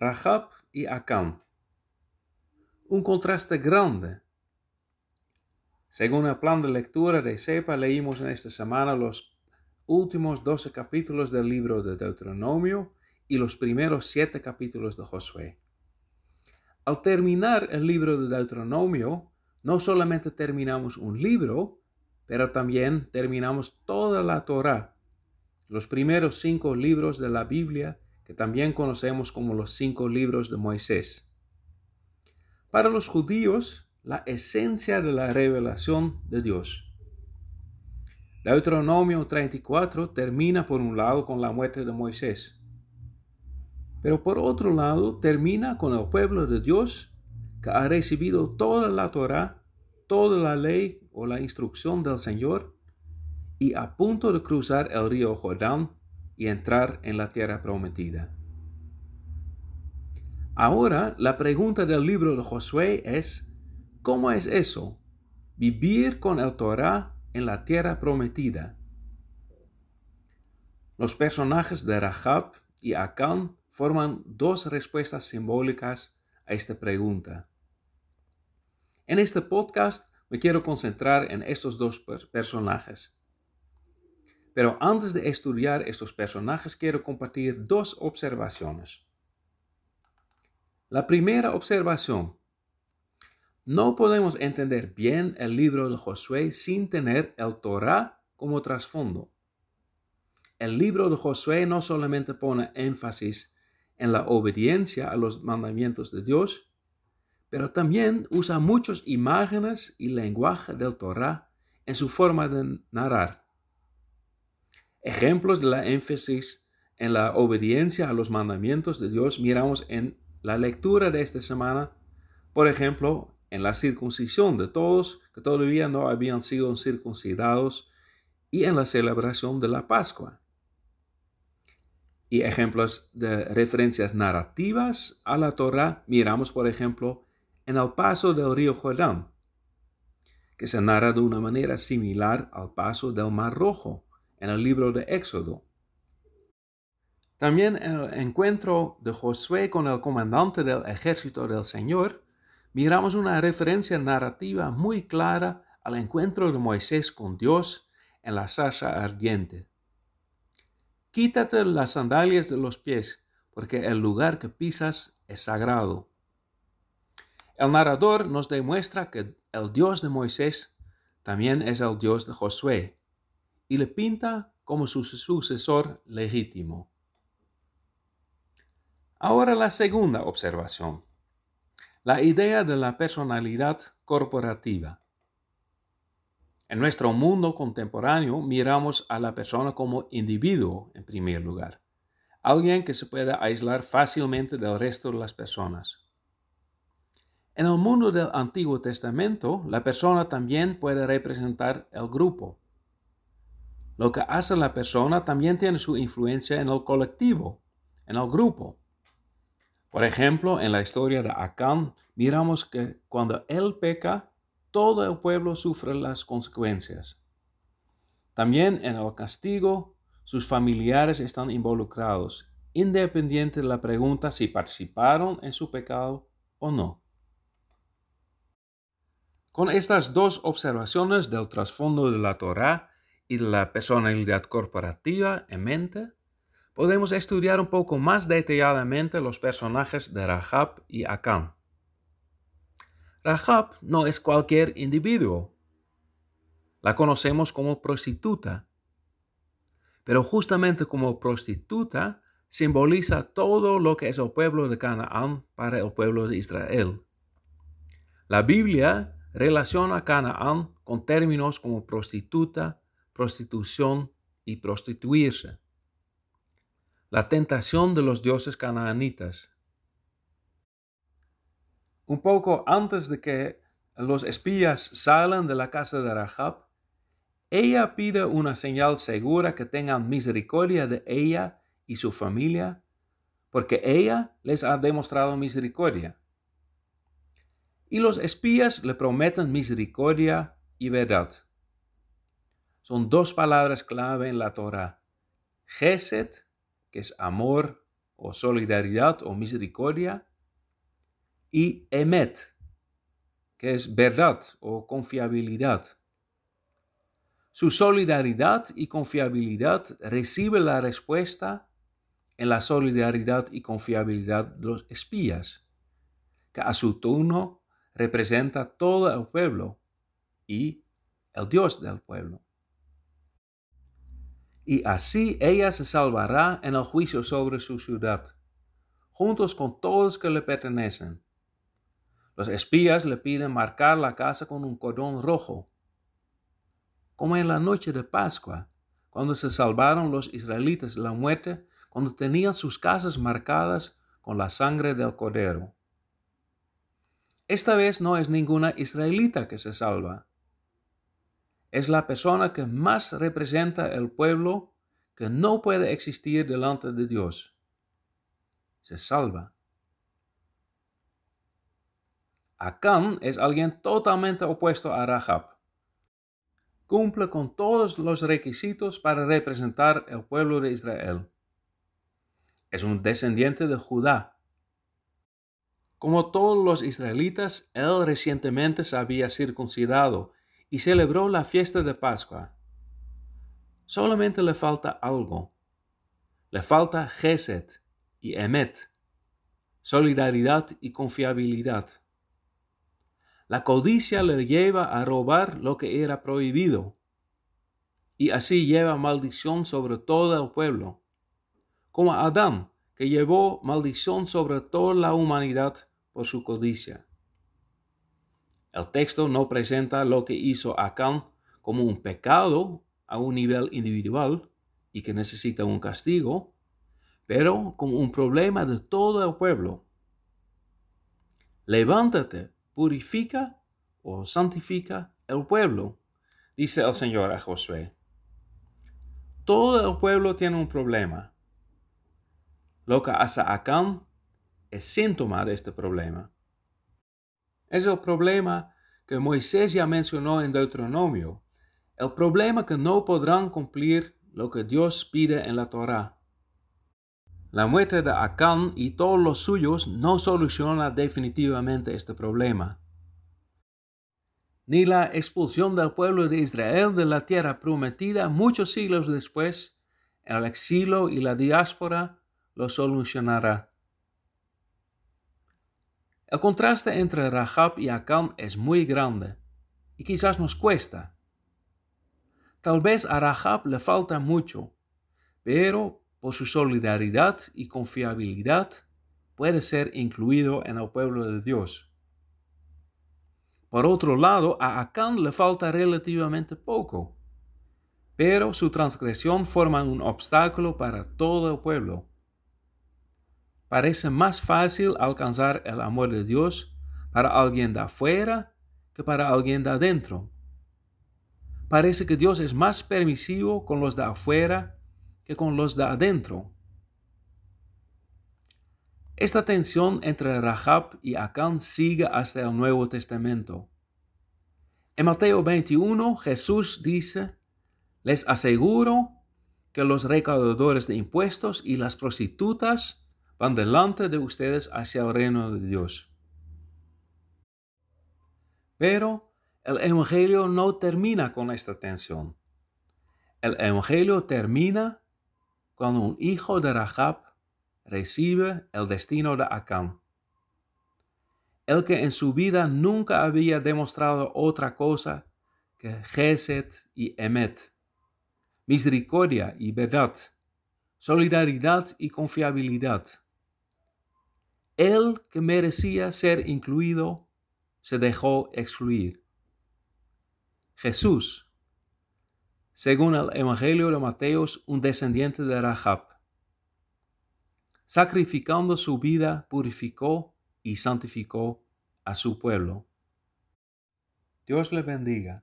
Rahab y Acán. Un contraste grande. Según el plan de lectura de CEPA, leímos en esta semana los últimos 12 capítulos del libro de Deuteronomio y los primeros 7 capítulos de Josué. Al terminar el libro de Deuteronomio, no solamente terminamos un libro, pero también terminamos toda la Torah, los primeros cinco libros de la Biblia que también conocemos como los cinco libros de Moisés. Para los judíos, la esencia de la revelación de Dios. Deuteronomio 34 termina por un lado con la muerte de Moisés, pero por otro lado termina con el pueblo de Dios que ha recibido toda la Torah, toda la ley o la instrucción del Señor y a punto de cruzar el río Jordán y entrar en la tierra prometida. Ahora la pregunta del libro de Josué es, ¿cómo es eso? Vivir con el Torah en la tierra prometida. Los personajes de Rahab y Acán forman dos respuestas simbólicas a esta pregunta. En este podcast me quiero concentrar en estos dos personajes. Pero antes de estudiar estos personajes, quiero compartir dos observaciones. La primera observación. No podemos entender bien el libro de Josué sin tener el Torah como trasfondo. El libro de Josué no solamente pone énfasis en la obediencia a los mandamientos de Dios, pero también usa muchas imágenes y lenguaje del Torah en su forma de narrar. Ejemplos de la énfasis en la obediencia a los mandamientos de Dios miramos en la lectura de esta semana, por ejemplo, en la circuncisión de todos que todavía no habían sido circuncidados y en la celebración de la Pascua. Y ejemplos de referencias narrativas a la Torah miramos, por ejemplo, en el paso del río Jordán, que se narra de una manera similar al paso del Mar Rojo en el libro de Éxodo. También en el encuentro de Josué con el comandante del ejército del Señor, miramos una referencia narrativa muy clara al encuentro de Moisés con Dios en la zarza ardiente. Quítate las sandalias de los pies, porque el lugar que pisas es sagrado. El narrador nos demuestra que el Dios de Moisés también es el Dios de Josué, y le pinta como su sucesor legítimo. Ahora la segunda observación, la idea de la personalidad corporativa. En nuestro mundo contemporáneo miramos a la persona como individuo en primer lugar, alguien que se puede aislar fácilmente del resto de las personas. En el mundo del Antiguo Testamento, la persona también puede representar el grupo, lo que hace la persona también tiene su influencia en el colectivo, en el grupo. Por ejemplo, en la historia de Acán, miramos que cuando él peca, todo el pueblo sufre las consecuencias. También en el castigo, sus familiares están involucrados, independiente de la pregunta si participaron en su pecado o no. Con estas dos observaciones del trasfondo de la Torá, y la personalidad corporativa en mente, podemos estudiar un poco más detalladamente los personajes de Rahab y Acán. Rahab no es cualquier individuo. La conocemos como prostituta. Pero justamente como prostituta simboliza todo lo que es el pueblo de Canaán para el pueblo de Israel. La Biblia relaciona a Canaán con términos como prostituta, prostitución y prostituirse. La tentación de los dioses canaanitas. Un poco antes de que los espías salen de la casa de Rahab, ella pide una señal segura que tengan misericordia de ella y su familia, porque ella les ha demostrado misericordia. Y los espías le prometen misericordia y verdad son dos palabras clave en la Torah. Geset, que es amor o solidaridad o misericordia, y emet, que es verdad o confiabilidad. Su solidaridad y confiabilidad recibe la respuesta en la solidaridad y confiabilidad de los espías, que a su turno representa todo el pueblo y el Dios del pueblo. Y así ella se salvará en el juicio sobre su ciudad, juntos con todos que le pertenecen. Los espías le piden marcar la casa con un cordón rojo como en la noche de Pascua, cuando se salvaron los israelitas de la muerte, cuando tenían sus casas marcadas con la sangre del cordero. Esta vez no es ninguna israelita que se salva. Es la persona que más representa el pueblo que no puede existir delante de Dios. Se salva. Acán es alguien totalmente opuesto a Rahab cumple con todos los requisitos para representar el pueblo de Israel. Es un descendiente de Judá. Como todos los israelitas, él recientemente se había circuncidado y celebró la fiesta de Pascua. Solamente le falta algo. Le falta Geset y Emet, solidaridad y confiabilidad. La codicia le lleva a robar lo que era prohibido, y así lleva maldición sobre todo el pueblo, como Adán, que llevó maldición sobre toda la humanidad por su codicia. El texto no presenta lo que hizo Acán como un pecado a un nivel individual y que necesita un castigo, pero como un problema de todo el pueblo. Levántate, purifica o santifica el pueblo, dice el Señor a Josué. Todo el pueblo tiene un problema. Lo que hace Acán es síntoma de este problema. Es el problema que Moisés ya mencionó en Deuteronomio, el problema que no podrán cumplir lo que Dios pide en la Torah. La muerte de Acán y todos los suyos no soluciona definitivamente este problema. Ni la expulsión del pueblo de Israel de la tierra prometida muchos siglos después, el exilio y la diáspora, lo solucionará. El contraste entre Rahab y Acán es muy grande y quizás nos cuesta. Tal vez a Rahab le falta mucho, pero por su solidaridad y confiabilidad, puede ser incluido en el pueblo de Dios. Por otro lado, a Acán le falta relativamente poco, pero su transgresión forma un obstáculo para todo el pueblo. Parece más fácil alcanzar el amor de Dios para alguien de afuera que para alguien de adentro. Parece que Dios es más permisivo con los de afuera que con los de adentro. Esta tensión entre Rahab y Acán sigue hasta el Nuevo Testamento. En Mateo 21 Jesús dice, les aseguro que los recaudadores de impuestos y las prostitutas van delante de ustedes hacia el reino de Dios. Pero el Evangelio no termina con esta tensión. El Evangelio termina cuando un hijo de Rahab recibe el destino de Acán. El que en su vida nunca había demostrado otra cosa que Geset y Emet, misericordia y verdad, solidaridad y confiabilidad. El que merecía ser incluido se dejó excluir. Jesús según el Evangelio de Mateos, un descendiente de Rahab. Sacrificando su vida, purificó y santificó a su pueblo. Dios le bendiga.